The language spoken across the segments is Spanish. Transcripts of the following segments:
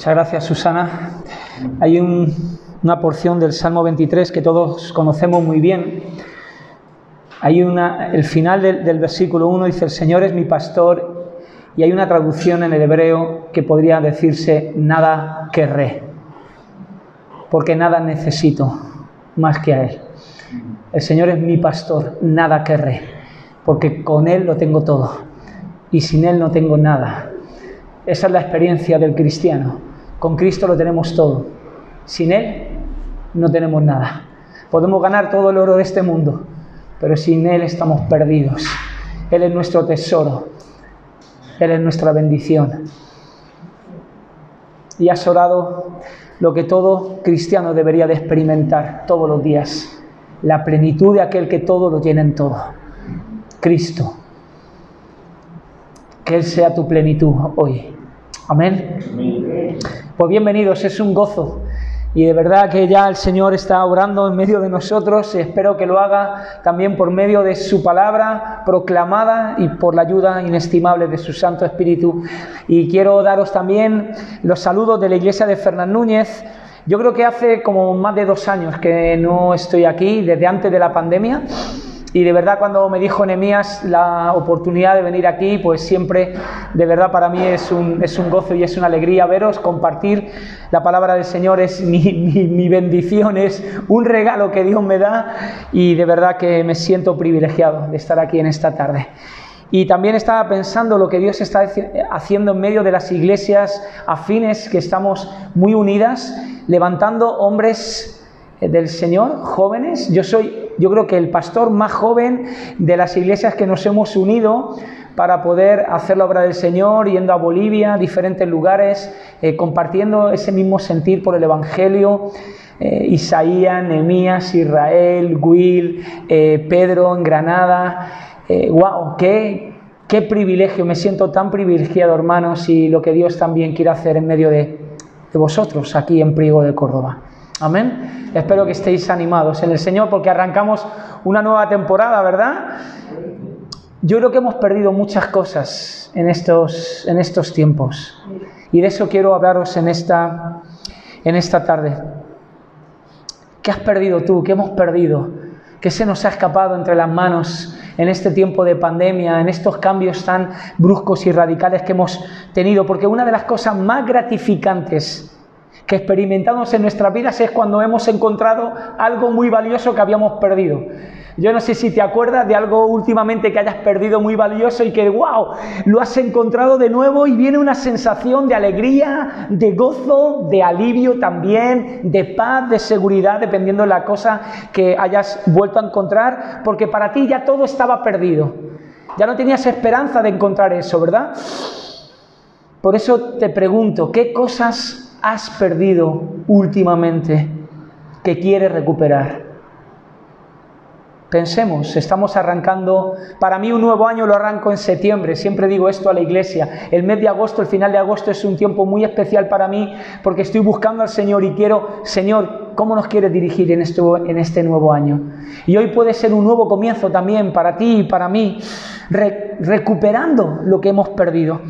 Muchas gracias, Susana. Hay una porción del Salmo 23 que todos conocemos muy bien. Hay una, el final del, del versículo 1 dice, el Señor es mi pastor, y hay una traducción en el hebreo que podría decirse, nada querré, porque nada necesito más que a Él. El Señor es mi pastor, nada querré, porque con Él lo tengo todo, y sin Él no tengo nada. Esa es la experiencia del cristiano. Con Cristo lo tenemos todo. Sin Él no tenemos nada. Podemos ganar todo el oro de este mundo, pero sin Él estamos perdidos. Él es nuestro tesoro. Él es nuestra bendición. Y has orado lo que todo cristiano debería de experimentar todos los días. La plenitud de aquel que todo lo llena en todo. Cristo. Que Él sea tu plenitud hoy. Amén. Pues bienvenidos, es un gozo. Y de verdad que ya el Señor está orando en medio de nosotros. Espero que lo haga también por medio de su palabra proclamada y por la ayuda inestimable de su Santo Espíritu. Y quiero daros también los saludos de la iglesia de Fernán Núñez. Yo creo que hace como más de dos años que no estoy aquí, desde antes de la pandemia. Y de verdad cuando me dijo Nehemías la oportunidad de venir aquí, pues siempre de verdad para mí es un, es un gozo y es una alegría veros, compartir la palabra del Señor es mi, mi, mi, bendición, es un regalo que Dios me da y de verdad que me siento privilegiado de estar aquí en esta tarde. Y también estaba pensando lo que Dios está haciendo en medio de las iglesias afines que estamos muy unidas, levantando hombres del Señor, jóvenes. Yo soy, yo creo que el pastor más joven de las iglesias que nos hemos unido para poder hacer la obra del Señor, yendo a Bolivia, diferentes lugares, eh, compartiendo ese mismo sentir por el Evangelio. Eh, Isaías, Nehemías, Israel, Will, eh, Pedro en Granada. ¡Wow! Qué, ¡Qué privilegio! Me siento tan privilegiado, hermanos, y lo que Dios también quiere hacer en medio de, de vosotros aquí en Priego de Córdoba. Amén. Espero que estéis animados en el Señor porque arrancamos una nueva temporada, ¿verdad? Yo creo que hemos perdido muchas cosas en estos, en estos tiempos y de eso quiero hablaros en esta, en esta tarde. ¿Qué has perdido tú? ¿Qué hemos perdido? ¿Qué se nos ha escapado entre las manos en este tiempo de pandemia, en estos cambios tan bruscos y radicales que hemos tenido? Porque una de las cosas más gratificantes que experimentamos en nuestras vidas es cuando hemos encontrado algo muy valioso que habíamos perdido. Yo no sé si te acuerdas de algo últimamente que hayas perdido muy valioso y que, wow, lo has encontrado de nuevo y viene una sensación de alegría, de gozo, de alivio también, de paz, de seguridad, dependiendo de la cosa que hayas vuelto a encontrar, porque para ti ya todo estaba perdido. Ya no tenías esperanza de encontrar eso, ¿verdad? Por eso te pregunto, ¿qué cosas has perdido últimamente que quieres recuperar? Pensemos, estamos arrancando, para mí un nuevo año lo arranco en septiembre, siempre digo esto a la iglesia, el mes de agosto, el final de agosto es un tiempo muy especial para mí porque estoy buscando al Señor y quiero, Señor, ¿cómo nos quieres dirigir en este, nuevo año? Y hoy puede ser un nuevo comienzo también para ti y para mí, re, recuperando lo que hemos perdido.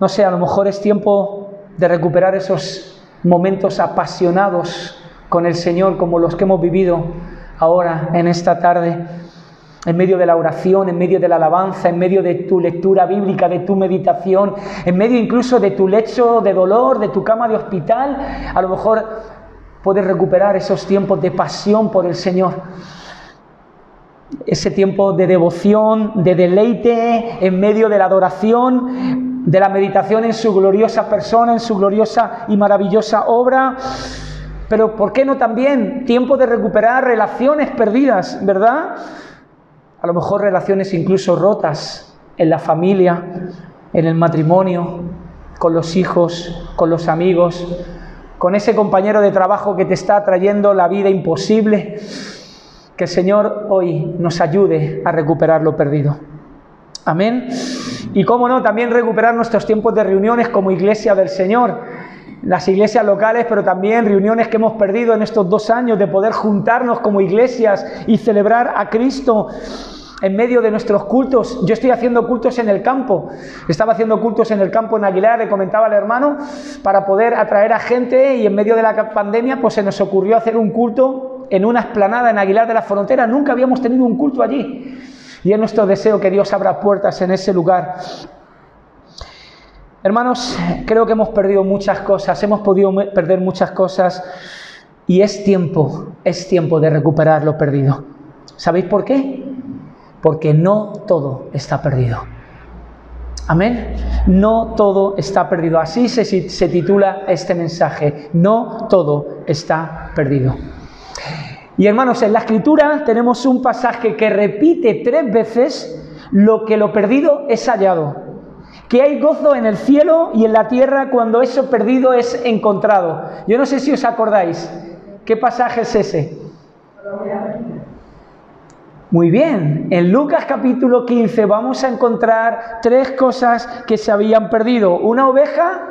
No sé, a lo mejor es tiempo de recuperar esos momentos apasionados con el Señor como los que hemos vivido ahora en esta tarde, en medio de la oración, en medio de la alabanza, en medio de tu lectura bíblica, de tu meditación, en medio incluso de tu lecho de dolor, de tu cama de hospital, a lo mejor puedes recuperar esos tiempos de pasión por el Señor. Ese tiempo de devoción, de deleite en medio de la adoración, de la meditación en su gloriosa persona, en su gloriosa y maravillosa obra. Pero ¿por qué no también tiempo de recuperar relaciones perdidas, verdad? A lo mejor relaciones incluso rotas en la familia, en el matrimonio, con los hijos, con los amigos, con ese compañero de trabajo que te está trayendo la vida imposible. Que el Señor hoy nos ayude a recuperar lo perdido. Amén. Y cómo no, también recuperar nuestros tiempos de reuniones como iglesia del Señor. Las iglesias locales, pero también reuniones que hemos perdido en estos dos años de poder juntarnos como iglesias y celebrar a Cristo. en medio de nuestros cultos. Yo estoy haciendo cultos en el campo. Estaba haciendo cultos en el campo en Aguilar, le comentaba al hermano, para poder atraer a gente y en medio de la pandemia pues se nos ocurrió hacer un culto en una esplanada en Aguilar de la Frontera. Nunca habíamos tenido un culto allí. Y es nuestro deseo que Dios abra puertas en ese lugar. Hermanos, creo que hemos perdido muchas cosas, hemos podido perder muchas cosas y es tiempo, es tiempo de recuperar lo perdido. ¿Sabéis por qué? Porque no todo está perdido. Amén. No todo está perdido. Así se, se, titula este mensaje. No todo está perdido. Y hermanos, en la escritura tenemos un pasaje que repite tres veces lo que lo perdido es hallado que hay gozo en el cielo y en la tierra cuando eso perdido es encontrado. Yo no sé si os acordáis, ¿qué pasaje es ese? Muy bien, en Lucas capítulo 15 vamos a encontrar tres cosas que se habían perdido. Una oveja,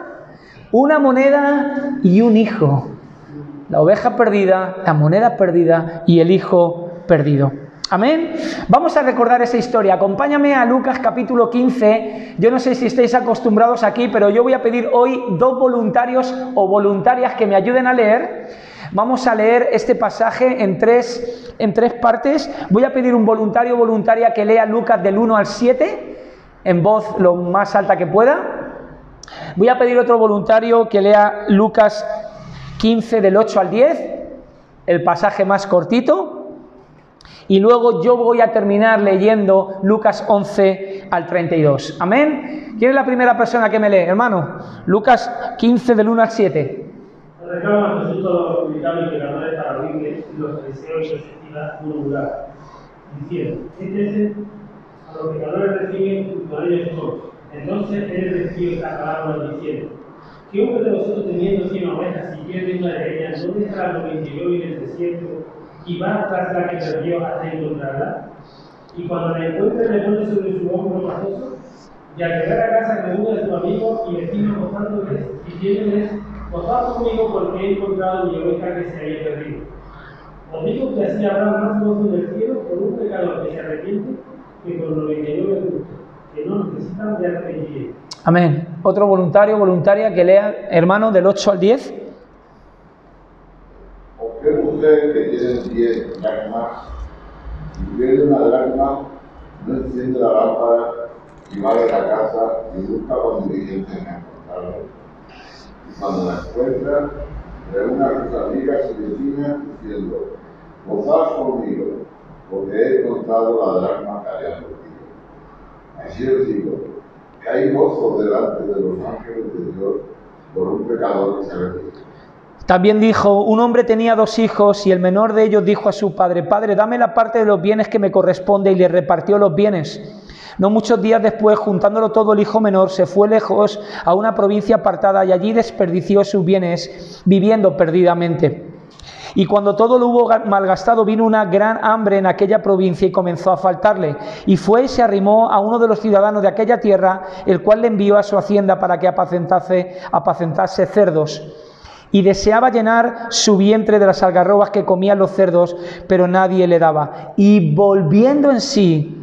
una moneda y un hijo. La oveja perdida, la moneda perdida y el hijo perdido. Amén. Vamos a recordar esa historia. Acompáñame a Lucas capítulo 15. Yo no sé si estáis acostumbrados aquí, pero yo voy a pedir hoy dos voluntarios o voluntarias que me ayuden a leer. Vamos a leer este pasaje en tres, en tres partes. Voy a pedir un voluntario o voluntaria que lea Lucas del 1 al 7 en voz lo más alta que pueda. Voy a pedir otro voluntario que lea Lucas 15 del 8 al 10, el pasaje más cortito. Y luego yo voy a terminar leyendo Lucas 11 al 32. Amén. ¿Quién es la primera persona que me lee, hermano? Lucas 15 del 1 al 7. Reclama Jesús todos los publicanos y pecadores para oírle los deseos y perspectivas murmurar, diciendo, este a los pecadores reciben a ellos. Entonces él recibió esta palabra diciendo, ¿qué hombre de vosotros teniendo de ellas, dónde estará lo 29 en el desierto y va tras la que perdió hasta encontrarla. Y cuando la encuentre, le pone sobre su hombro pasoso. Y al llegar a casa, pregunta de su amigo y vecino gozándoles, diciéndoles: Gozad conmigo porque he encontrado mi oveja que se había perdido. Os digo que así habrá más gozo en el cielo por un pecador que se arrepiente que por 99 justos, que no necesitan de arrepentir. Amén. Otro voluntario, voluntaria que lea, hermano, del 8 al 10 que tiene 10 dracmas y pierde una dracma, no enciende la lámpara y va de la casa y busca con diligencia en encontrarla. Y cuando la encuentra, reúne a sus amigas y vecinas diciendo, gozad conmigo, porque he encontrado la dracma que había perdido. Así os digo, que hay gozo delante de los ángeles de Dios por un pecador que se arrepiente. También dijo, un hombre tenía dos hijos y el menor de ellos dijo a su padre, Padre, dame la parte de los bienes que me corresponde y le repartió los bienes. No muchos días después, juntándolo todo, el hijo menor se fue lejos a una provincia apartada y allí desperdició sus bienes, viviendo perdidamente. Y cuando todo lo hubo malgastado, vino una gran hambre en aquella provincia y comenzó a faltarle. Y fue y se arrimó a uno de los ciudadanos de aquella tierra, el cual le envió a su hacienda para que apacentase, apacentase cerdos y deseaba llenar su vientre de las algarrobas que comían los cerdos, pero nadie le daba. Y volviendo en sí,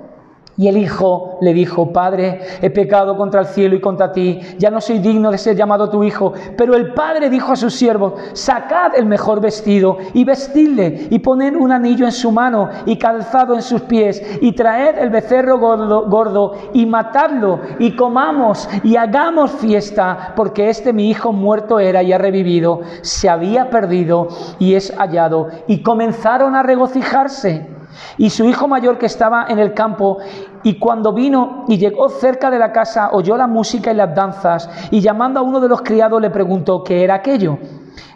Y el hijo le dijo, Padre, he pecado contra el cielo y contra ti, ya no soy digno de ser llamado tu hijo. Pero el padre dijo a sus siervos, sacad el mejor vestido y vestidle y poned un anillo en su mano y calzado en sus pies y traed el becerro gordo, y matadlo y comamos y hagamos fiesta, porque este mi hijo muerto era y ha revivido, se había perdido y es hallado. Y comenzaron a regocijarse. Y su hijo mayor que estaba en el campo, y cuando vino y llegó cerca de la casa, oyó la música y las danzas, y llamando a uno de los criados le preguntó qué era aquello.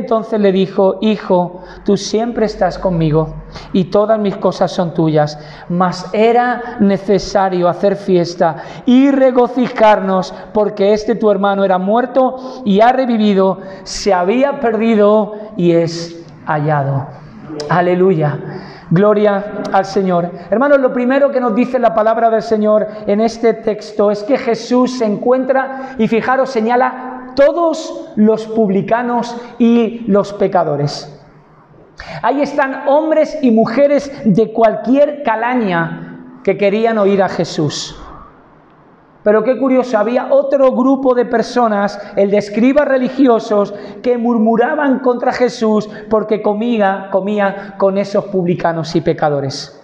entonces le dijo, Hijo, tú siempre estás conmigo y todas mis cosas son tuyas, mas era necesario hacer fiesta y regocijarnos porque este tu hermano era muerto y ha revivido, se había perdido y es hallado. Aleluya. Gloria al Señor. Hermanos, lo primero que nos dice la palabra del Señor en este texto es que Jesús se encuentra y fijaros, señala todos los publicanos y los pecadores. Ahí están hombres y mujeres de cualquier calaña que querían oír a Jesús. Pero qué curioso, había otro grupo de personas, el de escribas religiosos, que murmuraban contra Jesús porque comía, comía con esos publicanos y pecadores.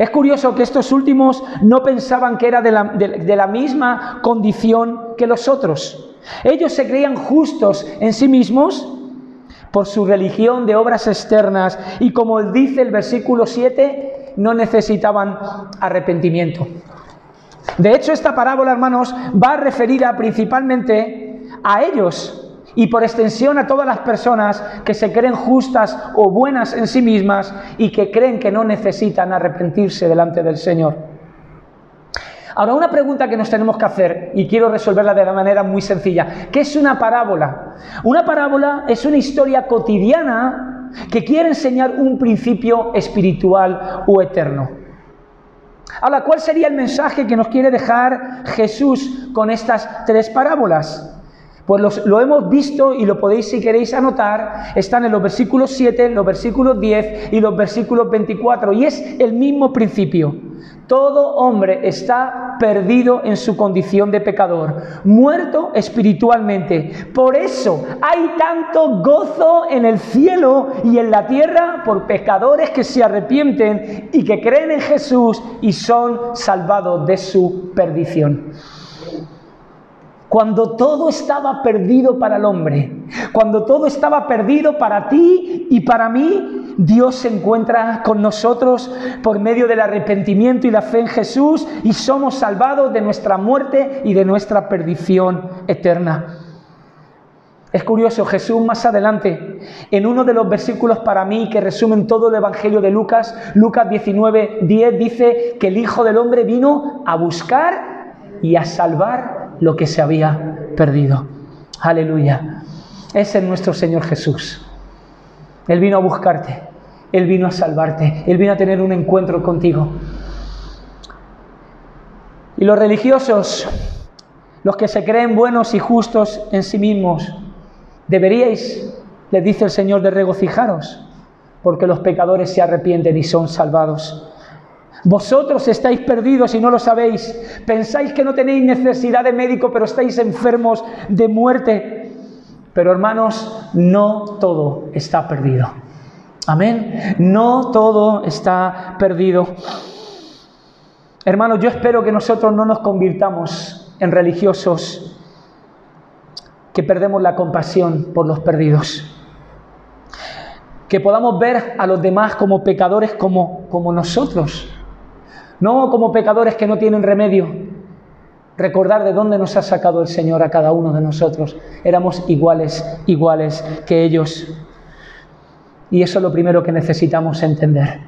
Es curioso que estos últimos no pensaban que era de la, de la misma condición que los otros. Ellos se creían justos en sí mismos por su religión de obras externas y como dice el versículo 7, no necesitaban arrepentimiento. De hecho, esta parábola, hermanos, va referida principalmente a ellos y por extensión a todas las personas que se creen justas o buenas en sí mismas y que creen que no necesitan arrepentirse delante del Señor. Ahora, una pregunta que nos tenemos que hacer, y quiero resolverla de la manera muy sencilla. ¿Qué es una parábola? Una parábola es una historia cotidiana que quiere enseñar un principio espiritual o eterno. Ahora, ¿cuál sería el mensaje que nos quiere dejar Jesús con estas tres parábolas? Pues lo hemos visto y lo podéis, si queréis anotar, están en los versículos 7, los versículos 10 y los versículos 24. Y es el mismo principio. Todo hombre está perdido en su condición de pecador, muerto espiritualmente. Por eso hay tanto gozo en el cielo y en la tierra por pecadores que se arrepienten y que creen en Jesús y son salvados de su perdición cuando todo estaba perdido para el hombre, cuando todo estaba perdido para ti y para mí, Dios se encuentra con nosotros por medio del arrepentimiento y la fe en Jesús y somos salvados de nuestra muerte y de nuestra perdición eterna. Es curioso, Jesús más adelante, en uno de los versículos para mí que resumen todo el Evangelio de Lucas, Lucas 19, 10, dice que el Hijo del Hombre vino a buscar y a salvar lo que se había perdido. Aleluya. Ese es nuestro Señor Jesús. Él vino a buscarte, Él vino a salvarte, Él vino a tener un encuentro contigo. Y los religiosos, los que se creen buenos y justos en sí mismos, deberíais, les dice el Señor, de regocijaros, porque los pecadores se arrepienten y son salvados. Vosotros estáis perdidos y no lo sabéis. Pensáis que no tenéis necesidad de médico, pero estáis enfermos de muerte. Pero hermanos, no todo está perdido. Amén. No todo está perdido. Hermanos, yo espero que nosotros no nos convirtamos en religiosos que perdemos la compasión por los perdidos. Que podamos ver a los demás como pecadores como, como nosotros no como pecadores que no tienen remedio. Recordar de dónde nos ha sacado el Señor a cada uno de nosotros. Éramos iguales, iguales que ellos. Y eso es lo primero que necesitamos entender.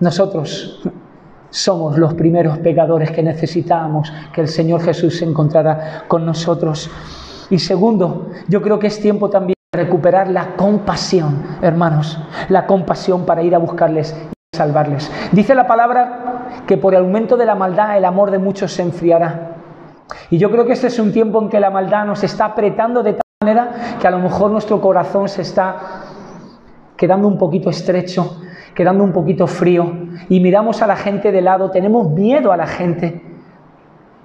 Nosotros somos los primeros pecadores que necesitamos que el Señor Jesús se encontrara con nosotros. Y segundo, yo creo que es tiempo también de recuperar la compasión, hermanos, la compasión para ir a buscarles salvarles. Dice la palabra que por el aumento de la maldad el amor de muchos se enfriará. Y yo creo que este es un tiempo en que la maldad nos está apretando de tal manera que a lo mejor nuestro corazón se está quedando un poquito estrecho, quedando un poquito frío y miramos a la gente de lado, tenemos miedo a la gente.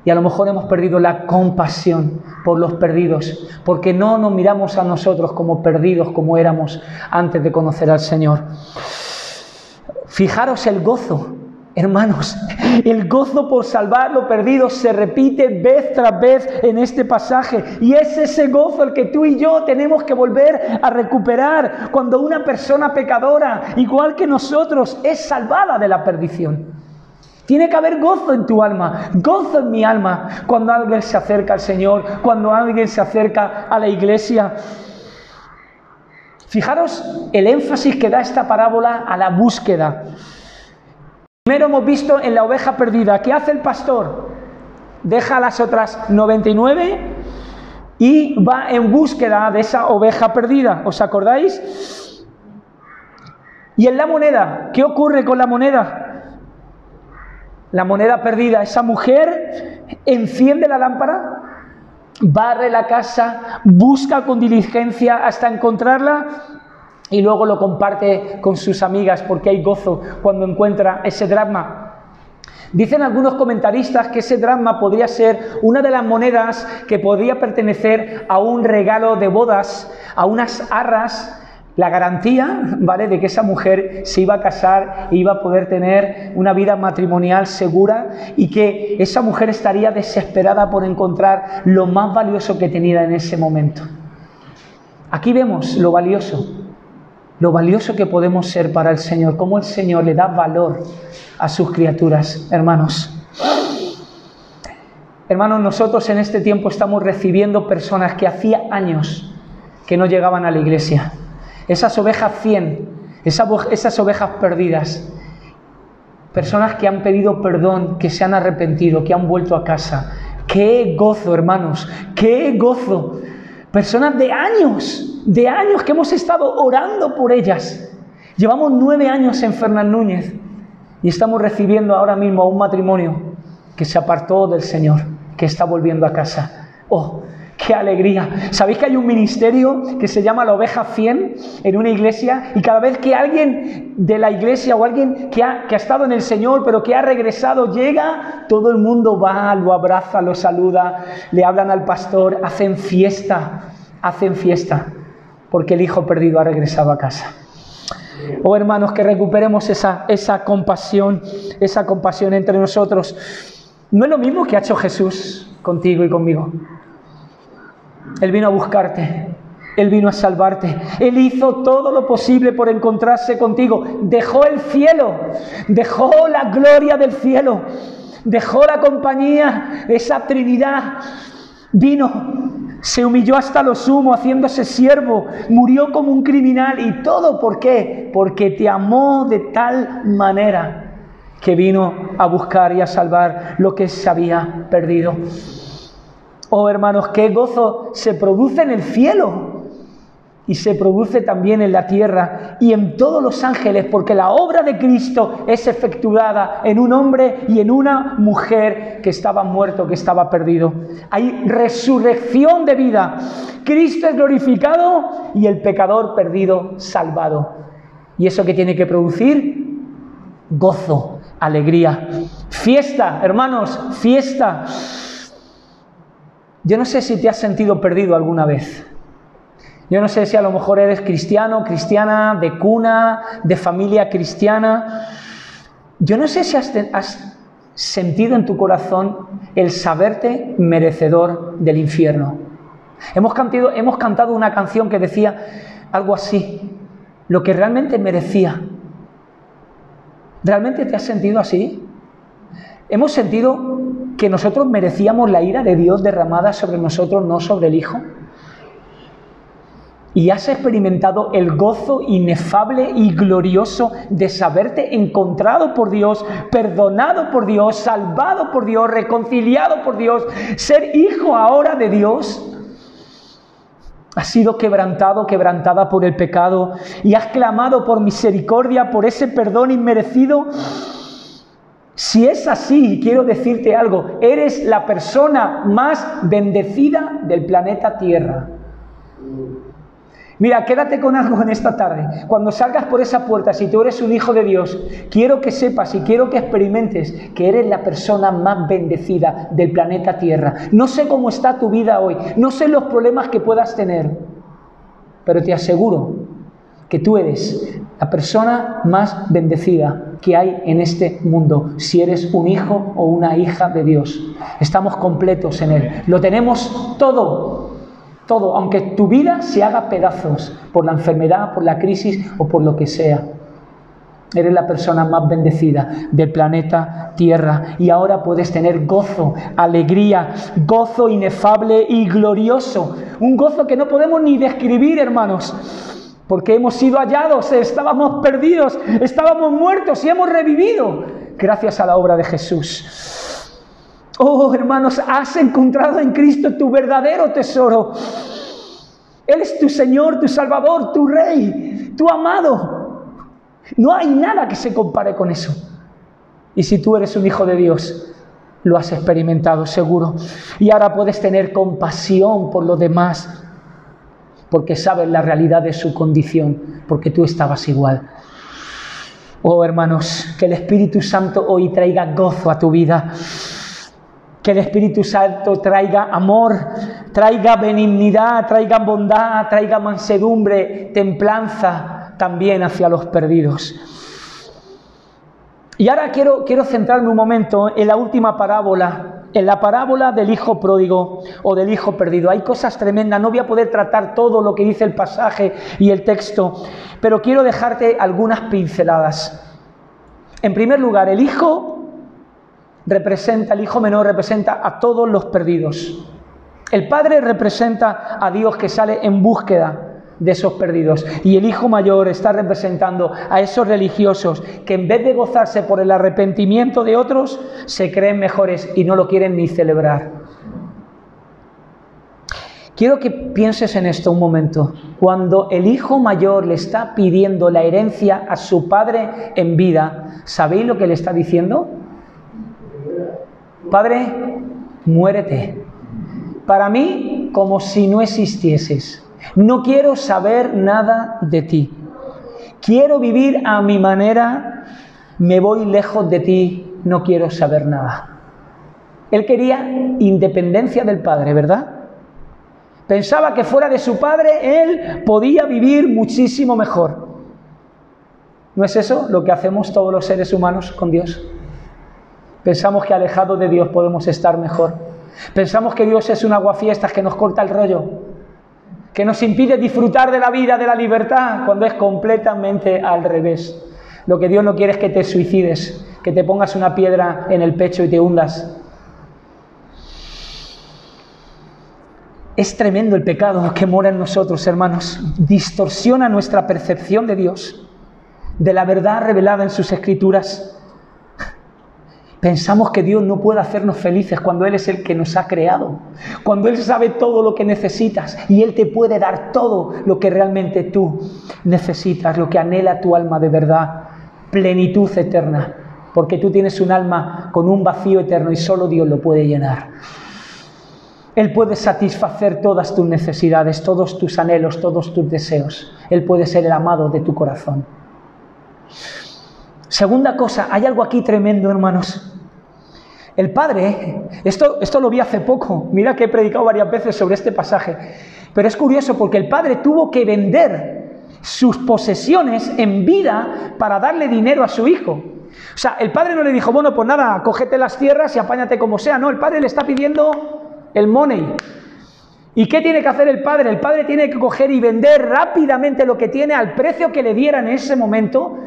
Y a lo mejor hemos perdido la compasión por los perdidos, porque no nos miramos a nosotros como perdidos como éramos antes de conocer al Señor. Fijaros el gozo, hermanos, el gozo por salvar lo perdido se repite vez tras vez en este pasaje. Y es ese gozo el que tú y yo tenemos que volver a recuperar cuando una persona pecadora, igual que nosotros, es salvada de la perdición. Tiene que haber gozo en tu alma, gozo en mi alma, cuando alguien se acerca al Señor, cuando alguien se acerca a la iglesia. Fijaros el énfasis que da esta parábola a la búsqueda. Primero hemos visto en la oveja perdida, ¿qué hace el pastor? Deja las otras 99 y va en búsqueda de esa oveja perdida. ¿Os acordáis? Y en la moneda, ¿qué ocurre con la moneda? la moneda perdida, esa mujer enciende la lámpara, barre la casa, busca con diligencia hasta encontrarla y luego lo comparte con sus amigas porque hay gozo cuando encuentra ese drama. Dicen algunos comentaristas que ese drama podría ser una de las monedas que podría pertenecer a un regalo de bodas, a unas arras la garantía, ¿vale?, de que esa mujer se iba a casar e iba a poder tener una vida matrimonial segura y que esa mujer estaría desesperada por encontrar lo más valioso que tenía en ese momento. Aquí vemos lo valioso, lo valioso que podemos ser para el Señor, cómo el Señor le da valor a sus criaturas, hermanos. Hermanos, nosotros en este tiempo estamos recibiendo personas que hacía años que no llegaban a la iglesia esas ovejas 100, esas, ovejas perdidas, personas que han pedido perdón, que se han arrepentido, que han vuelto a casa. ¡Qué gozo, hermanos! ¡Qué gozo! Personas de años, de años que hemos estado orando por ellas. Llevamos nueve años en Fernán Núñez y estamos recibiendo ahora mismo a un matrimonio que se apartó del Señor, que está volviendo a casa. Oh, ¡Qué alegría! ¿Sabéis que hay un ministerio que se llama la oveja 100 en una iglesia? Y cada vez que alguien de la iglesia o alguien que ha, que ha estado en el Señor pero que ha regresado llega, todo el mundo va, lo abraza, lo saluda, le hablan al pastor, hacen fiesta, hacen fiesta, porque el hijo perdido ha regresado a casa. Oh hermanos, que recuperemos esa, esa compasión, esa compasión entre nosotros. No es lo mismo que ha hecho Jesús contigo y conmigo. Él vino a buscarte. Él vino a salvarte. Él hizo todo lo posible por encontrarse contigo. Dejó el cielo. Dejó la gloria del cielo. Dejó la compañía esa Trinidad. Vino. Se humilló hasta lo sumo haciéndose siervo. Murió como un criminal. ¿Y todo por qué? Porque te amó de tal manera que vino a buscar y a salvar lo que se había perdido. Oh hermanos, qué gozo se produce en el cielo y se produce también en la tierra y en todos los ángeles, porque la obra de Cristo es efectuada en un hombre y en una mujer que estaba muerto, que estaba perdido. Hay resurrección de vida. Cristo es glorificado y el pecador perdido salvado. ¿Y eso qué tiene que producir? Gozo, alegría. Fiesta, hermanos, fiesta. Yo no sé si te has sentido perdido alguna vez. Yo no sé si a lo mejor eres cristiano, cristiana, de cuna, de familia cristiana. Yo no sé si has, sentido en tu corazón el saberte merecedor del infierno. Hemos cantado, hemos cantado una canción que decía algo así, lo que realmente merecía. ¿Realmente te has sentido así? Hemos sentido que nosotros merecíamos la ira de Dios derramada sobre nosotros, no sobre el Hijo. Y has experimentado el gozo inefable y glorioso de saberte encontrado por Dios, perdonado por Dios, salvado por Dios, reconciliado por Dios, ser hijo ahora de Dios. Has sido quebrantado, quebrantada por el pecado y has clamado por misericordia, por ese perdón inmerecido si es así, quiero decirte algo, eres la persona más bendecida del planeta Tierra. Mira, quédate con algo en esta tarde. Cuando salgas por esa puerta, si tú eres un hijo de Dios, quiero que sepas y quiero que experimentes que eres la persona más bendecida del planeta Tierra. No sé cómo está tu vida hoy, no sé los problemas que puedas tener, pero te aseguro que tú eres la persona más bendecida que hay en este mundo, si eres un hijo o una hija de Dios. Estamos completos en Él. Lo tenemos todo, todo, aunque tu vida se haga pedazos por la enfermedad, por la crisis o por lo que sea. Eres la persona más bendecida del planeta Tierra y ahora puedes tener gozo, alegría, gozo inefable y glorioso. Un gozo que no podemos ni describir, hermanos porque hemos sido hallados, estábamos perdidos, estábamos muertos y hemos revivido gracias a la obra de Jesús. Oh, hermanos, has encontrado en Cristo tu verdadero tesoro. Él es tu Señor, tu Salvador, tu Rey, tu amado. No hay nada que se compare con eso. Y si tú eres un hijo de Dios, lo has experimentado seguro. Y ahora puedes tener compasión por los demás porque sabes la realidad de su condición, porque tú estabas igual. Oh hermanos, que el Espíritu Santo hoy traiga gozo a tu vida. Que el Espíritu Santo traiga amor, traiga benignidad, traiga bondad, traiga mansedumbre, templanza también hacia los perdidos. Y ahora quiero, quiero centrarme un momento en la última parábola en la parábola del hijo pródigo o del hijo perdido. Hay cosas tremendas, no voy a poder tratar todo lo que dice el pasaje y el texto, pero quiero dejarte algunas pinceladas. En primer lugar, el hijo representa, el hijo menor representa a todos los perdidos. El padre representa a Dios que sale en búsqueda de esos perdidos. Y el hijo mayor está representando a esos religiosos que en vez de gozarse por el arrepentimiento de otros, se creen mejores y no lo quieren ni celebrar. Quiero que pienses en esto un momento. Cuando el hijo mayor le está pidiendo la herencia a su padre en vida, ¿sabéis lo que le está diciendo? Padre, muérete. Para mí, como si no existieses. No quiero saber nada de ti. Quiero vivir a mi manera, me voy lejos de ti, no quiero saber nada. Él quería independencia del Padre, ¿verdad? Pensaba que fuera de su Padre él podía vivir muchísimo mejor. ¿No es eso lo que hacemos todos los seres humanos con Dios? Pensamos que alejados de Dios podemos estar mejor. Pensamos que Dios es un aguafiestas que nos corta el rollo que nos impide disfrutar de la vida, de la libertad, cuando es completamente al revés. Lo que Dios no quiere es que te suicides, que te pongas una piedra en el pecho y te hundas. Es tremendo el pecado que mora en nosotros, hermanos. Distorsiona nuestra percepción de Dios, de la verdad revelada en sus escrituras. Pensamos que Dios no puede hacernos felices cuando Él es el que nos ha creado, cuando Él sabe todo lo que necesitas y Él te puede dar todo lo que realmente tú necesitas, lo que anhela tu alma de verdad, plenitud eterna, porque tú tienes un alma con un vacío eterno y solo Dios lo puede llenar. Él puede satisfacer todas tus necesidades, todos tus anhelos, todos tus deseos. Él puede ser el amado de tu corazón. Segunda cosa, hay algo aquí tremendo, hermanos. El Padre, esto, esto lo vi hace poco, mira que he predicado varias veces sobre este pasaje, pero es curioso porque el Padre tuvo que vender sus posesiones en vida para darle dinero a su hijo. O sea, el Padre no le dijo, bueno, pues nada, cógete las tierras y apáñate como sea, no, el Padre le está pidiendo el money. ¿Y qué tiene que hacer el Padre? El Padre tiene que coger y vender rápidamente lo que tiene al precio que le diera en ese momento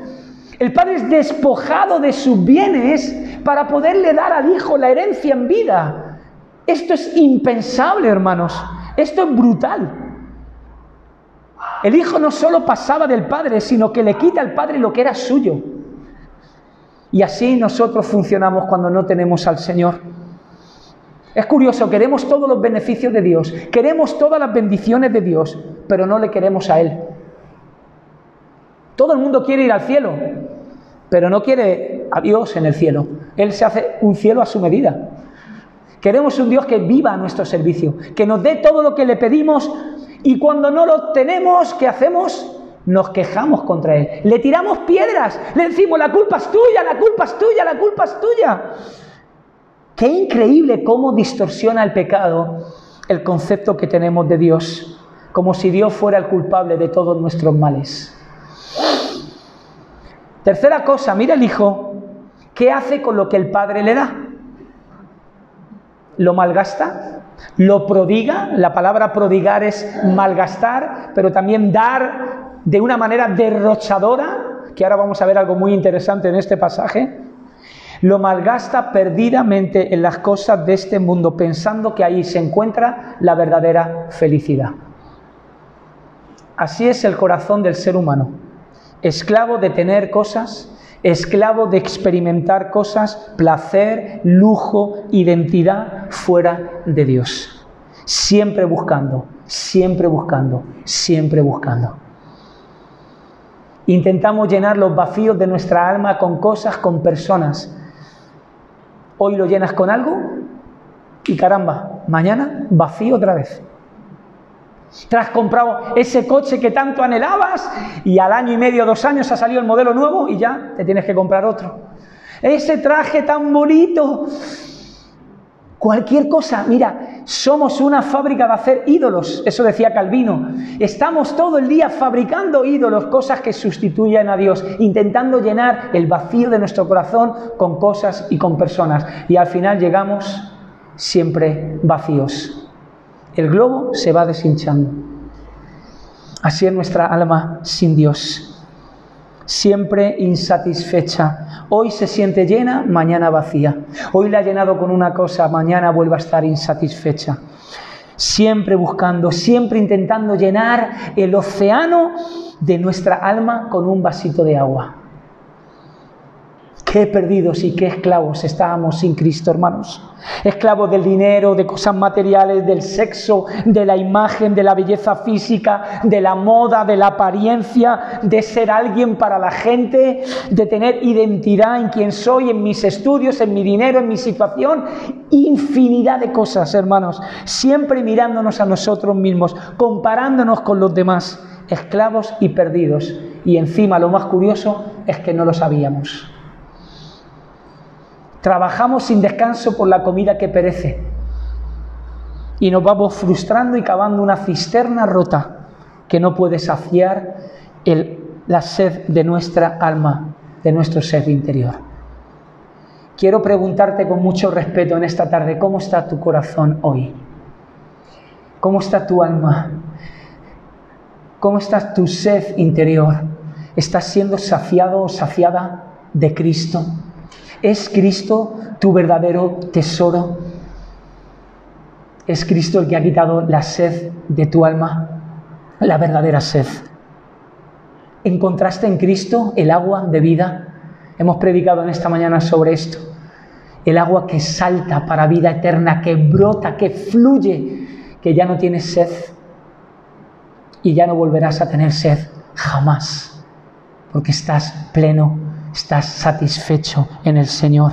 el padre es despojado de sus bienes para poderle dar al hijo la herencia en vida. Esto es impensable, hermanos. Esto es brutal. El hijo no solo pasaba del padre, sino que le quita al padre lo que era suyo. Y así nosotros funcionamos cuando no tenemos al Señor. Es curioso, queremos todos los beneficios de Dios, queremos todas las bendiciones de Dios, pero no le queremos a Él. Todo el mundo quiere ir al cielo, pero no quiere a Dios en el cielo. Él se hace un cielo a su medida. Queremos un Dios que viva a nuestro servicio, que nos dé todo lo que le pedimos Y cuando no lo tenemos, ¿qué hacemos? Nos quejamos contra Él. Le tiramos piedras, le decimos, la culpa es tuya, la culpa es tuya, la culpa es tuya. Qué increíble cómo distorsiona el pecado el concepto que tenemos de Dios, como si Dios fuera el culpable de todos nuestros males. Tercera cosa, mira el hijo, ¿qué hace con lo que el padre le da? ¿Lo malgasta? ¿Lo prodiga? La palabra prodigar es malgastar, pero también dar de una manera derrochadora, que ahora vamos a ver algo muy interesante en este pasaje. Lo malgasta perdidamente en las cosas de este mundo, pensando que ahí se encuentra la verdadera felicidad. Así es el corazón del ser humano, esclavo de tener cosas, esclavo de experimentar cosas, placer, lujo, identidad fuera de Dios. Siempre buscando, siempre buscando, siempre buscando. Intentamos llenar los vacíos de nuestra alma con cosas, con personas, Hoy lo llenas con algo y caramba, mañana vacío otra vez. Te comprado ese coche que tanto anhelabas y al año y medio, dos años ha salido el modelo nuevo y ya te tienes que comprar otro. Ese traje tan bonito Cualquier cosa, mira, somos una fábrica de hacer ídolos, eso decía Calvino. Estamos todo el día fabricando ídolos, cosas que sustituyen a Dios, intentando llenar el vacío de nuestro corazón con cosas y con personas. Y al final llegamos siempre vacíos. El globo se va deshinchando. Así es nuestra alma sin Dios siempre insatisfecha. Hoy se siente llena, mañana vacía. Hoy la ha llenado con una cosa, mañana vuelve a estar insatisfecha. Siempre buscando, siempre intentando llenar el océano de nuestra alma con un vasito de agua. Qué perdidos y qué esclavos estábamos sin Cristo, hermanos. Esclavos del dinero, de cosas materiales, del sexo, de la imagen, de la belleza física, de la moda, de la apariencia, de ser alguien para la gente, de tener identidad en quién soy, en mis estudios, en mi dinero, en mi situación. Infinidad de cosas, hermanos. Siempre mirándonos a nosotros mismos, comparándonos con los demás. Esclavos y perdidos. Y encima lo más curioso es que no lo sabíamos. Trabajamos sin descanso por la comida que perece. Y nos vamos frustrando y cavando una cisterna rota que no puede saciar la sed de nuestra alma, de nuestro ser interior. Quiero preguntarte con mucho respeto en esta tarde, ¿cómo está tu corazón hoy? ¿Cómo está tu alma? ¿Cómo está tu sed interior? ¿Estás siendo saciado o saciada de Cristo? ¿Es Cristo tu verdadero tesoro? ¿Es Cristo el que ha quitado la sed de tu alma? La verdadera sed. ¿Encontraste en Cristo el agua de vida? Hemos predicado en esta mañana sobre esto. El agua que salta para vida eterna, que brota, que fluye, que ya no tienes sed y ya no volverás a tener sed jamás, porque estás pleno ¿Estás satisfecho en el Señor?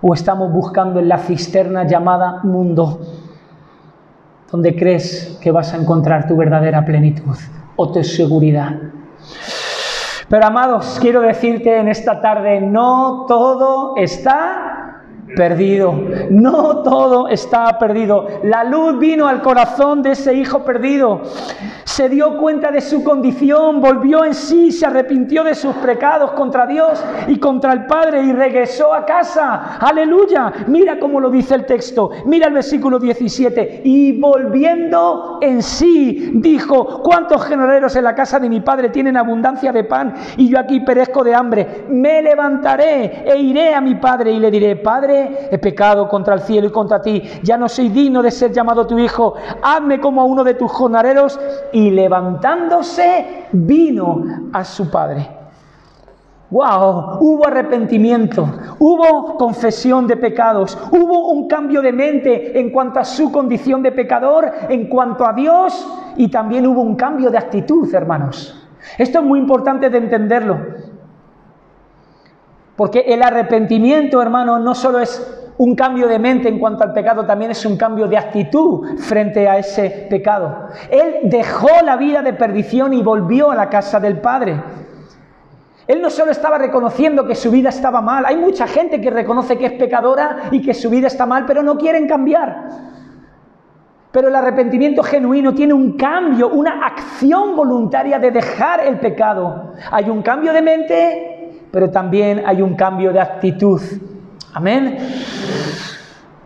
¿O estamos buscando en la cisterna llamada mundo, donde crees que vas a encontrar tu verdadera plenitud o tu seguridad? Pero amados, quiero decirte en esta tarde, no todo está perdido. No todo está perdido. La luz vino al corazón de ese hijo perdido se dio cuenta de su condición, volvió en sí, se arrepintió de sus pecados contra Dios y contra el Padre y regresó a casa. Aleluya. Mira cómo lo dice el texto. Mira el versículo 17. Y volviendo en sí, dijo, ¿cuántos genereros en la casa de mi Padre tienen abundancia de pan y yo aquí perezco de hambre? Me levantaré e iré a mi Padre y le diré, Padre, he pecado contra el cielo y contra ti, ya no soy digno de ser llamado tu hijo, hazme como a uno de tus jornaleros y levantándose vino a su padre. ¡Wow! Hubo arrepentimiento, hubo confesión de pecados, hubo un cambio de mente en cuanto a su condición de pecador, en cuanto a Dios, y también hubo un cambio de actitud, hermanos. Esto es muy importante de entenderlo. Porque el arrepentimiento, hermano, no solo es un cambio de mente en cuanto al pecado también es un cambio de actitud frente a ese pecado. Él dejó la vida de perdición y volvió a la casa del Padre. Él no solo estaba reconociendo que su vida estaba mal, hay mucha gente que reconoce que es pecadora y que su vida está mal, pero no quieren cambiar. Pero el arrepentimiento genuino tiene un cambio, una acción voluntaria de dejar el pecado. Hay un cambio de mente, pero también hay un cambio de actitud. Amén.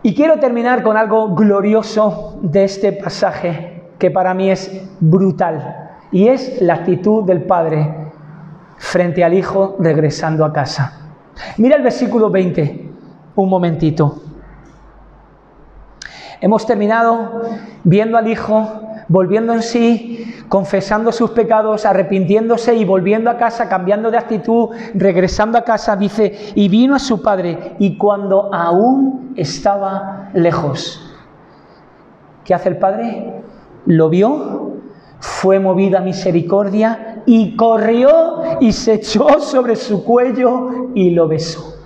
Y quiero terminar con algo glorioso de este pasaje, que para mí es brutal, y es la actitud del Padre frente al hijo regresando a casa. Mira el versículo 20, un momentito. Hemos terminado viendo al hijo volviendo en sí, confesando sus pecados, arrepintiéndose y volviendo a casa, cambiando de actitud, regresando a casa, dice, y vino a su padre, y cuando aún estaba lejos. ¿Qué hace el padre? Lo vio, fue movida misericordia y corrió y se echó sobre su cuello y lo besó.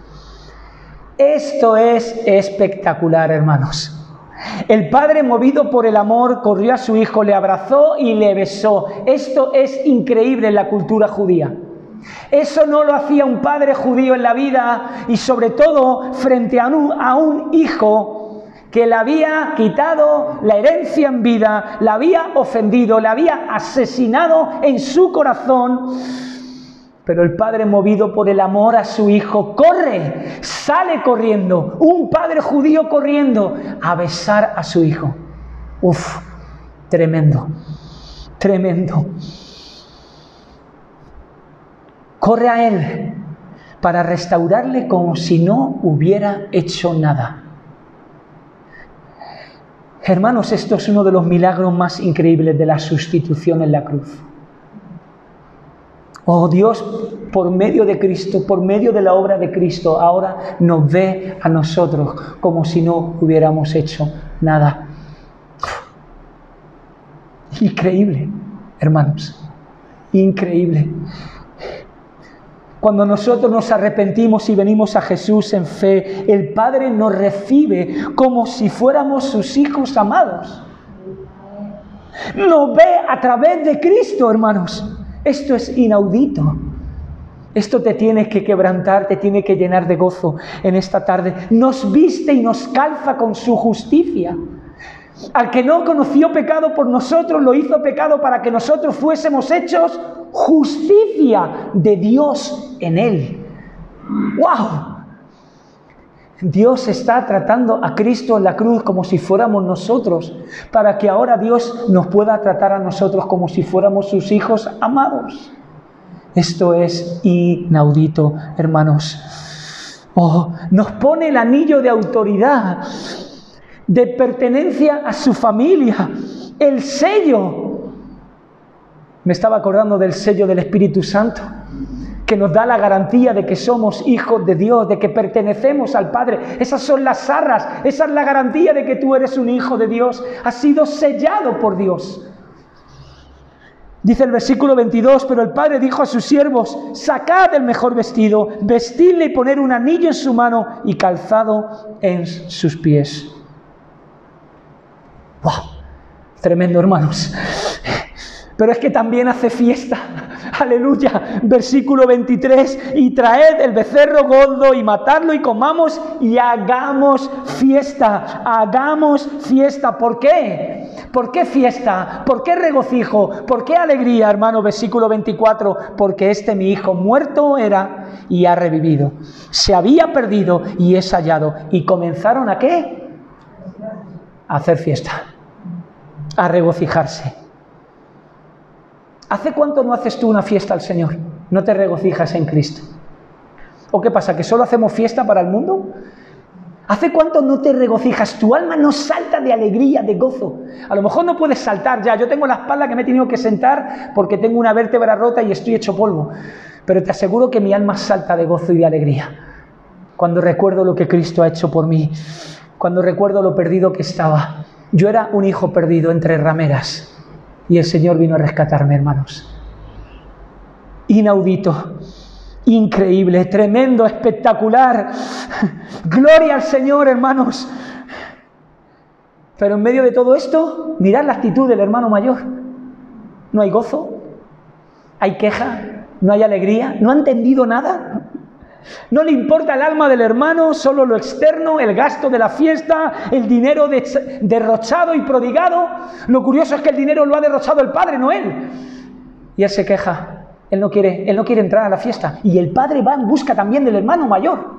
Esto es espectacular, hermanos. El padre, movido por el amor, corrió a su hijo, le abrazó y le besó. Esto es increíble en la cultura judía. Eso no lo hacía un padre judío en la vida y sobre todo frente a un, a un hijo que le había quitado la herencia en vida, la había ofendido, la había asesinado en su corazón. Pero el padre, movido por el amor a su hijo, corre, sale corriendo, un padre judío corriendo a besar a su hijo. Uf, tremendo, tremendo. Corre a él para restaurarle como si no hubiera hecho nada. Hermanos, esto es uno de los milagros más increíbles de la sustitución en la cruz. Oh Dios, por medio de Cristo, por medio de la obra de Cristo, ahora nos ve a nosotros como si no hubiéramos hecho nada. Increíble, hermanos. Increíble. Cuando nosotros nos arrepentimos y venimos a Jesús en fe, el Padre nos recibe como si fuéramos sus hijos amados. Nos ve a través de Cristo, hermanos. Esto es inaudito. Esto te tiene que quebrantar, te tiene que llenar de gozo en esta tarde. Nos viste y nos calza con su justicia. Al que no conoció pecado por nosotros, lo hizo pecado para que nosotros fuésemos hechos justicia de Dios en él. ¡Wow! Dios está tratando a Cristo en la cruz como si fuéramos nosotros, para que ahora Dios nos pueda tratar a nosotros como si fuéramos sus hijos amados. Esto es inaudito, hermanos. Oh, nos pone el anillo de autoridad, de pertenencia a su familia, el sello me estaba acordando del sello del Espíritu Santo, que nos da la garantía de que somos hijos de Dios, de que pertenecemos al Padre. Esas son las arras, esa es la garantía de que tú eres un hijo de Dios, has sido sellado por Dios. Dice el versículo 22, pero el padre dijo a sus siervos, sacad el mejor vestido, vestidle y poner un anillo en su mano y calzado en sus pies. ¡Wow! Tremendo, hermanos. Pero es que también hace fiesta. Aleluya. Versículo 23. Y traed el becerro gordo y matadlo y comamos y hagamos fiesta. Hagamos fiesta. ¿Por qué? ¿Por qué fiesta? ¿Por qué regocijo? ¿Por qué alegría, hermano? Versículo 24. Porque este mi hijo muerto era y ha revivido. Se había perdido y es hallado. Y comenzaron a qué? A hacer fiesta. A regocijarse. ¿Hace cuánto no haces tú una fiesta al Señor? ¿No te regocijas en Cristo? ¿O qué pasa? ¿Que solo hacemos fiesta para el mundo? ¿Hace cuánto no te regocijas? Tu alma no salta de alegría, de gozo. A lo mejor no puedes saltar ya. Yo tengo la espalda que me he tenido que sentar porque tengo una vértebra rota y estoy hecho polvo. Pero te aseguro que mi alma salta de gozo y de alegría. Cuando recuerdo lo que Cristo ha hecho por mí. Cuando recuerdo lo perdido que estaba. Yo era un hijo perdido entre rameras. Y el Señor vino a rescatarme, hermanos. Inaudito. increíble, tremendo, espectacular. Gloria al Señor, hermanos. Pero en medio de todo esto, mirad la actitud del hermano mayor. No hay gozo, hay queja, no hay alegría, no ha entendido nada. No le importa el alma del hermano, solo lo externo, el gasto de la fiesta, el dinero derrochado y prodigado. Lo curioso es que el dinero lo ha derrochado el padre, no él. Y él se queja. Él no quiere, él no quiere entrar a la fiesta. Y el padre va en busca también del hermano mayor.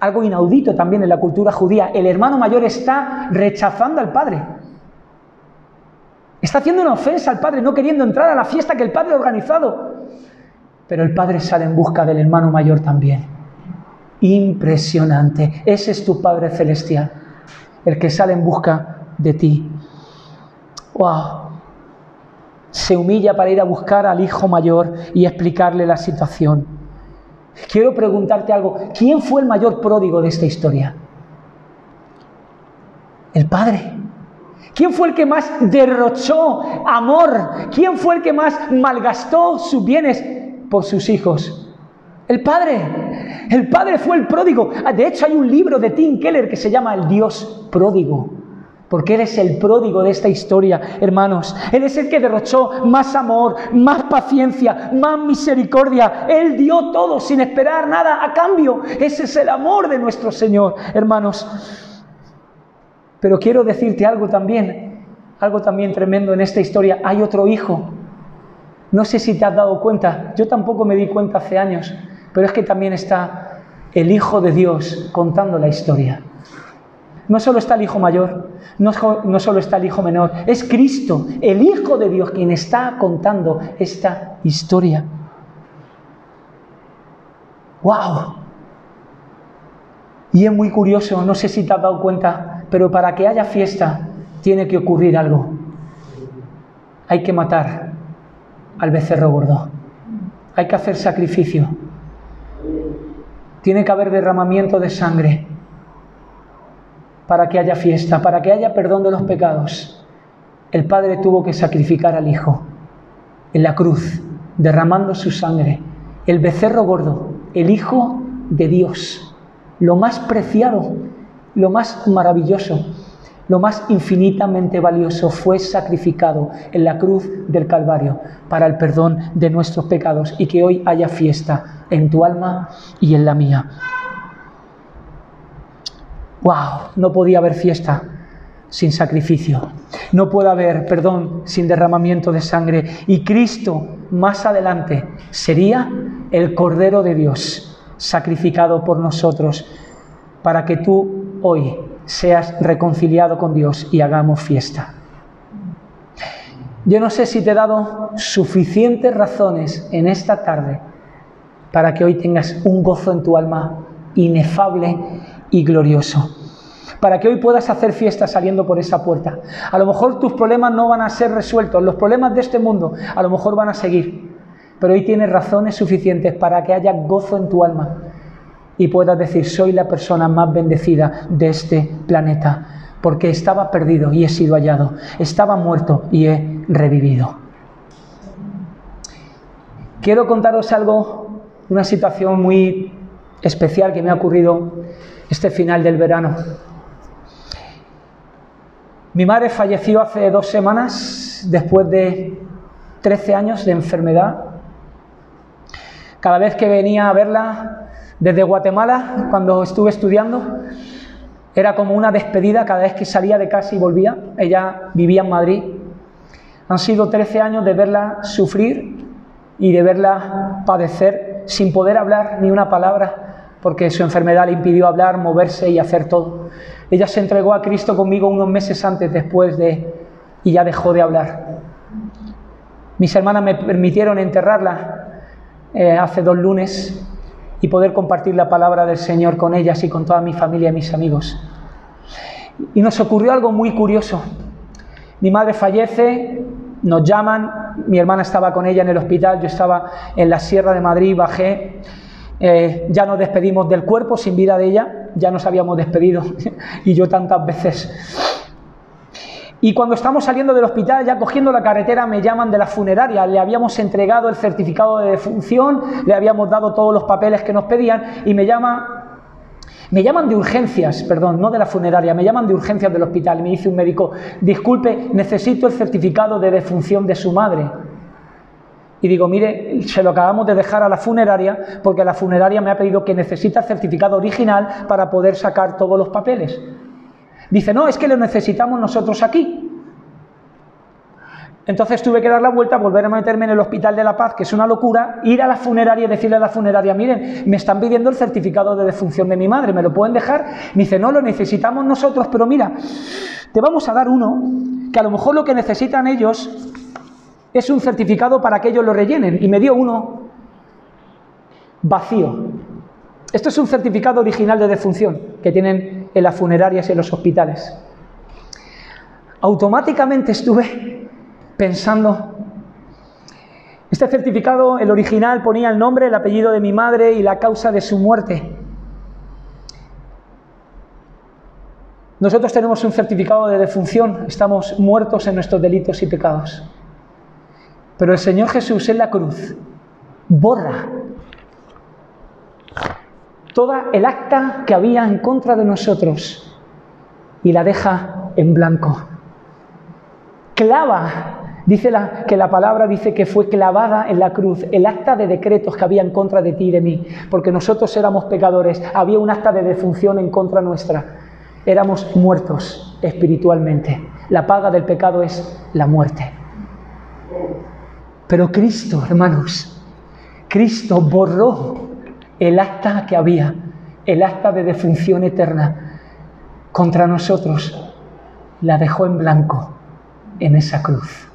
Algo inaudito también en la cultura judía. El hermano mayor está rechazando al padre. Está haciendo una ofensa al padre, no queriendo entrar a la fiesta que el padre ha organizado. Pero el padre sale en busca del hermano mayor también. Impresionante. Ese es tu Padre Celestial, el que sale en busca de ti. ¡Wow! Se humilla para ir a buscar al hijo mayor y explicarle la situación. Quiero preguntarte algo. ¿Quién fue el mayor pródigo de esta historia? El padre. ¿Quién fue el que más derrochó amor? ¿Quién fue el que más malgastó sus bienes por sus hijos? El padre. El padre fue el pródigo. De hecho, hay un libro de Tim Keller que se llama El Dios pródigo. Porque Él es el pródigo de esta historia, hermanos. Él es el que derrochó más amor, más paciencia, más misericordia. Él dio todo sin esperar nada a cambio. Ese es el amor de nuestro Señor, hermanos. Pero quiero decirte algo también, algo también tremendo en esta historia. Hay otro hijo. No sé si te has dado cuenta, yo tampoco me di cuenta hace años, pero es que también está el Hijo de Dios contando la historia. No solo está el Hijo mayor, no, solo está el Hijo menor, es Cristo, el Hijo de Dios, quien está contando esta historia. ¡Wow! Y es muy curioso, no sé si te has dado cuenta, pero para que haya fiesta tiene que ocurrir algo. Hay que matar al becerro gordo. Hay que hacer sacrificio. Tiene que haber derramamiento de sangre para que haya fiesta, para que haya perdón de los pecados. El Padre tuvo que sacrificar al Hijo en la cruz, derramando su sangre. El becerro gordo, el Hijo de Dios, lo más preciado lo más maravilloso, lo más infinitamente valioso fue sacrificado en la cruz del Calvario para el perdón de nuestros pecados y que hoy haya fiesta en tu alma y en la mía. ¡Wow! No podía haber fiesta sin sacrificio. No puede haber perdón sin derramamiento de sangre. Y Cristo más adelante sería el Cordero de Dios sacrificado por nosotros para que tú hoy seas reconciliado con Dios y hagamos fiesta. Yo no sé si te he dado suficientes razones en esta tarde para que hoy tengas un gozo en tu alma inefable y glorioso. Para que hoy puedas hacer fiesta saliendo por esa puerta. A lo mejor tus problemas no van a ser resueltos, los problemas de este mundo a lo mejor van a seguir. Pero hoy tienes razones suficientes para que haya gozo en tu alma y puedas decir, soy la persona más bendecida de este planeta, porque estaba perdido y he sido hallado, estaba muerto y he revivido. Quiero contaros algo, una situación muy especial que me ha ocurrido este final del verano. Mi madre falleció hace dos semanas después de 13 años de enfermedad. Cada vez que venía a verla desde Guatemala, cuando estuve estudiando, era como una despedida cada vez que salía de casa y volvía. Ella vivía en Madrid. Han sido 13 años de verla sufrir y de verla padecer sin poder hablar ni una palabra, porque su enfermedad le impidió hablar, moverse y hacer todo. Ella se entregó a Cristo conmigo unos meses antes, después de... y ya dejó de hablar. Mis hermanas me permitieron enterrarla eh, hace dos lunes y poder compartir la palabra del Señor con ellas y con toda mi familia y mis amigos. Y nos ocurrió algo muy curioso. Mi madre fallece, nos llaman, mi hermana estaba con ella en el hospital, yo estaba en la Sierra de Madrid, bajé, eh, ya nos despedimos del cuerpo sin vida de ella, ya nos habíamos despedido y yo tantas veces. Y cuando estamos saliendo del hospital, ya cogiendo la carretera, me llaman de la funeraria. Le habíamos entregado el certificado de defunción, le habíamos dado todos los papeles que nos pedían y me llama me llaman de urgencias, perdón, no de la funeraria, me llaman de urgencias del hospital. Y me dice un médico, disculpe, necesito el certificado de defunción de su madre. Y digo, mire, se lo acabamos de dejar a la funeraria porque la funeraria me ha pedido que necesita el certificado original para poder sacar todos los papeles. Dice, no, es que lo necesitamos nosotros aquí. Entonces tuve que dar la vuelta, volver a meterme en el Hospital de la Paz, que es una locura, ir a la funeraria y decirle a la funeraria, miren, me están pidiendo el certificado de defunción de mi madre, ¿me lo pueden dejar? Me dice, no, lo necesitamos nosotros, pero mira, te vamos a dar uno, que a lo mejor lo que necesitan ellos es un certificado para que ellos lo rellenen. Y me dio uno vacío. Esto es un certificado original de defunción que tienen en las funerarias y en los hospitales. Automáticamente estuve pensando, este certificado, el original, ponía el nombre, el apellido de mi madre y la causa de su muerte. Nosotros tenemos un certificado de defunción, estamos muertos en nuestros delitos y pecados. Pero el Señor Jesús en la cruz borra toda el acta que había en contra de nosotros y la deja en blanco. Clava Dice la, que la palabra dice que fue clavada en la cruz el acta de decretos que había en contra de ti y de mí, porque nosotros éramos pecadores, había un acta de defunción en contra nuestra, éramos muertos espiritualmente. La paga del pecado es la muerte. Pero Cristo, hermanos, Cristo borró el acta que había, el acta de defunción eterna contra nosotros, la dejó en blanco en esa cruz.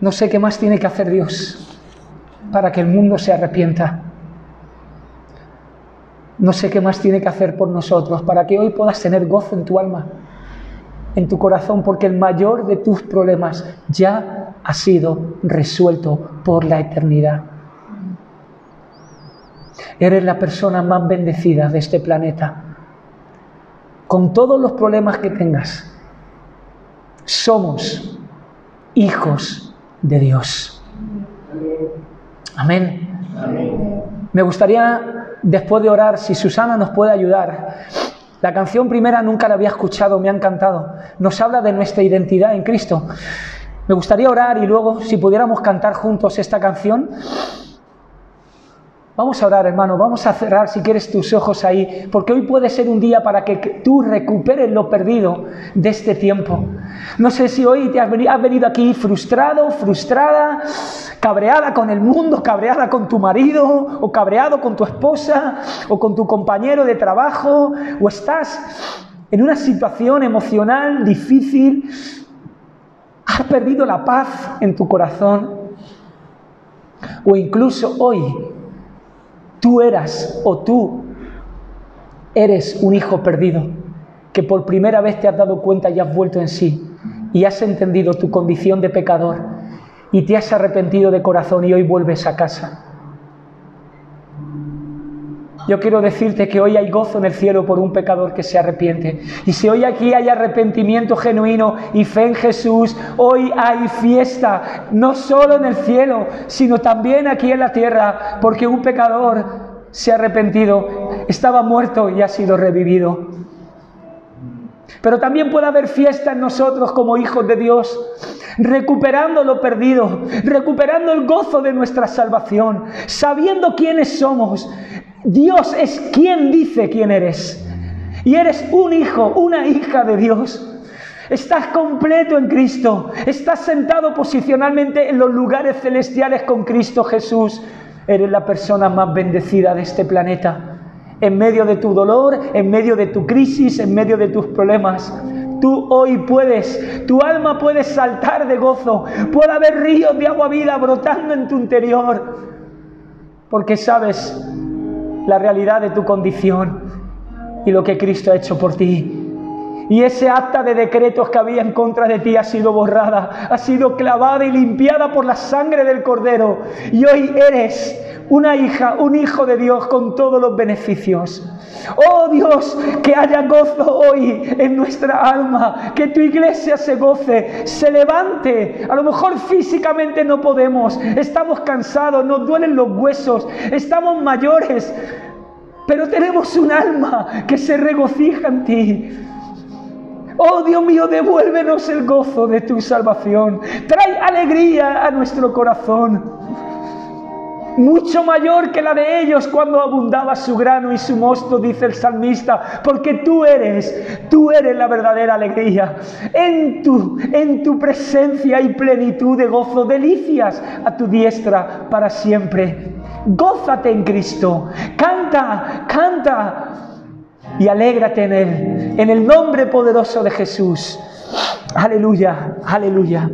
No sé qué más tiene que hacer Dios para que el mundo se arrepienta. No sé qué más tiene que hacer por nosotros para que hoy puedas tener gozo en tu alma, en tu corazón, porque el mayor de tus problemas ya ha sido resuelto por la eternidad. Eres la persona más bendecida de este planeta. Con todos los problemas que tengas, somos hijos de Dios. Amén. Me gustaría, después de orar, si Susana nos puede ayudar. La canción primera nunca la había escuchado, me ha encantado. Nos habla de nuestra identidad en Cristo. Me gustaría orar y luego, si pudiéramos cantar juntos esta canción, Vamos a orar, hermano, vamos a cerrar si quieres tus ojos ahí, porque hoy puede ser un día para que tú recuperes lo perdido de este tiempo. No sé si hoy te has venido, aquí frustrado, frustrada, cabreada con el mundo, cabreada con tu marido, o cabreado con tu esposa, o con tu compañero de trabajo, o estás en una situación emocional difícil, has perdido la paz en tu corazón, o incluso hoy Tú eras o tú eres un hijo perdido que por primera vez te has dado cuenta y has vuelto en sí y has entendido tu condición de pecador y te has arrepentido de corazón y hoy vuelves a casa. Yo quiero decirte que hoy hay gozo en el cielo por un pecador que se arrepiente. Y si hoy aquí hay arrepentimiento genuino y fe en Jesús, hoy hay fiesta, no solo en el cielo, sino también aquí en la tierra, porque un pecador se ha arrepentido, estaba muerto y ha sido revivido. Pero también puede haber fiesta en nosotros como hijos de Dios, recuperando lo perdido, recuperando el gozo de nuestra salvación, sabiendo quiénes somos, Dios es quien dice quién eres. Y eres un hijo, una hija de Dios. Estás completo en Cristo. Estás sentado posicionalmente en los lugares celestiales con Cristo Jesús. Eres la persona más bendecida de este planeta. En medio de tu dolor, en medio de tu crisis, en medio de tus problemas. Tú hoy puedes, tu alma puede saltar de gozo. Puede haber ríos de agua vida brotando en tu interior. Porque sabes la realidad de tu condición y lo que Cristo ha hecho por ti. Y ese acta de decretos que había en contra de ti ha sido borrada, ha sido clavada y limpiada por la sangre del Cordero. Y hoy eres una hija, un hijo de Dios con todos los beneficios. Oh Dios, que haya gozo hoy en nuestra alma, que tu iglesia se goce, se levante. A lo mejor físicamente no podemos, estamos cansados, nos duelen los huesos, estamos mayores, pero tenemos un alma que se regocija en ti. Oh Dios mío, devuélvenos el gozo de tu salvación. Trae alegría a nuestro corazón mucho mayor que la de ellos cuando abundaba su grano y su mosto, dice el salmista, porque tú eres, tú eres la verdadera alegría. En tu, en tu presencia hay plenitud de gozo, delicias a tu diestra para siempre. Gózate en Cristo, canta, canta y alégrate en Él, en el nombre poderoso de Jesús. Aleluya, aleluya.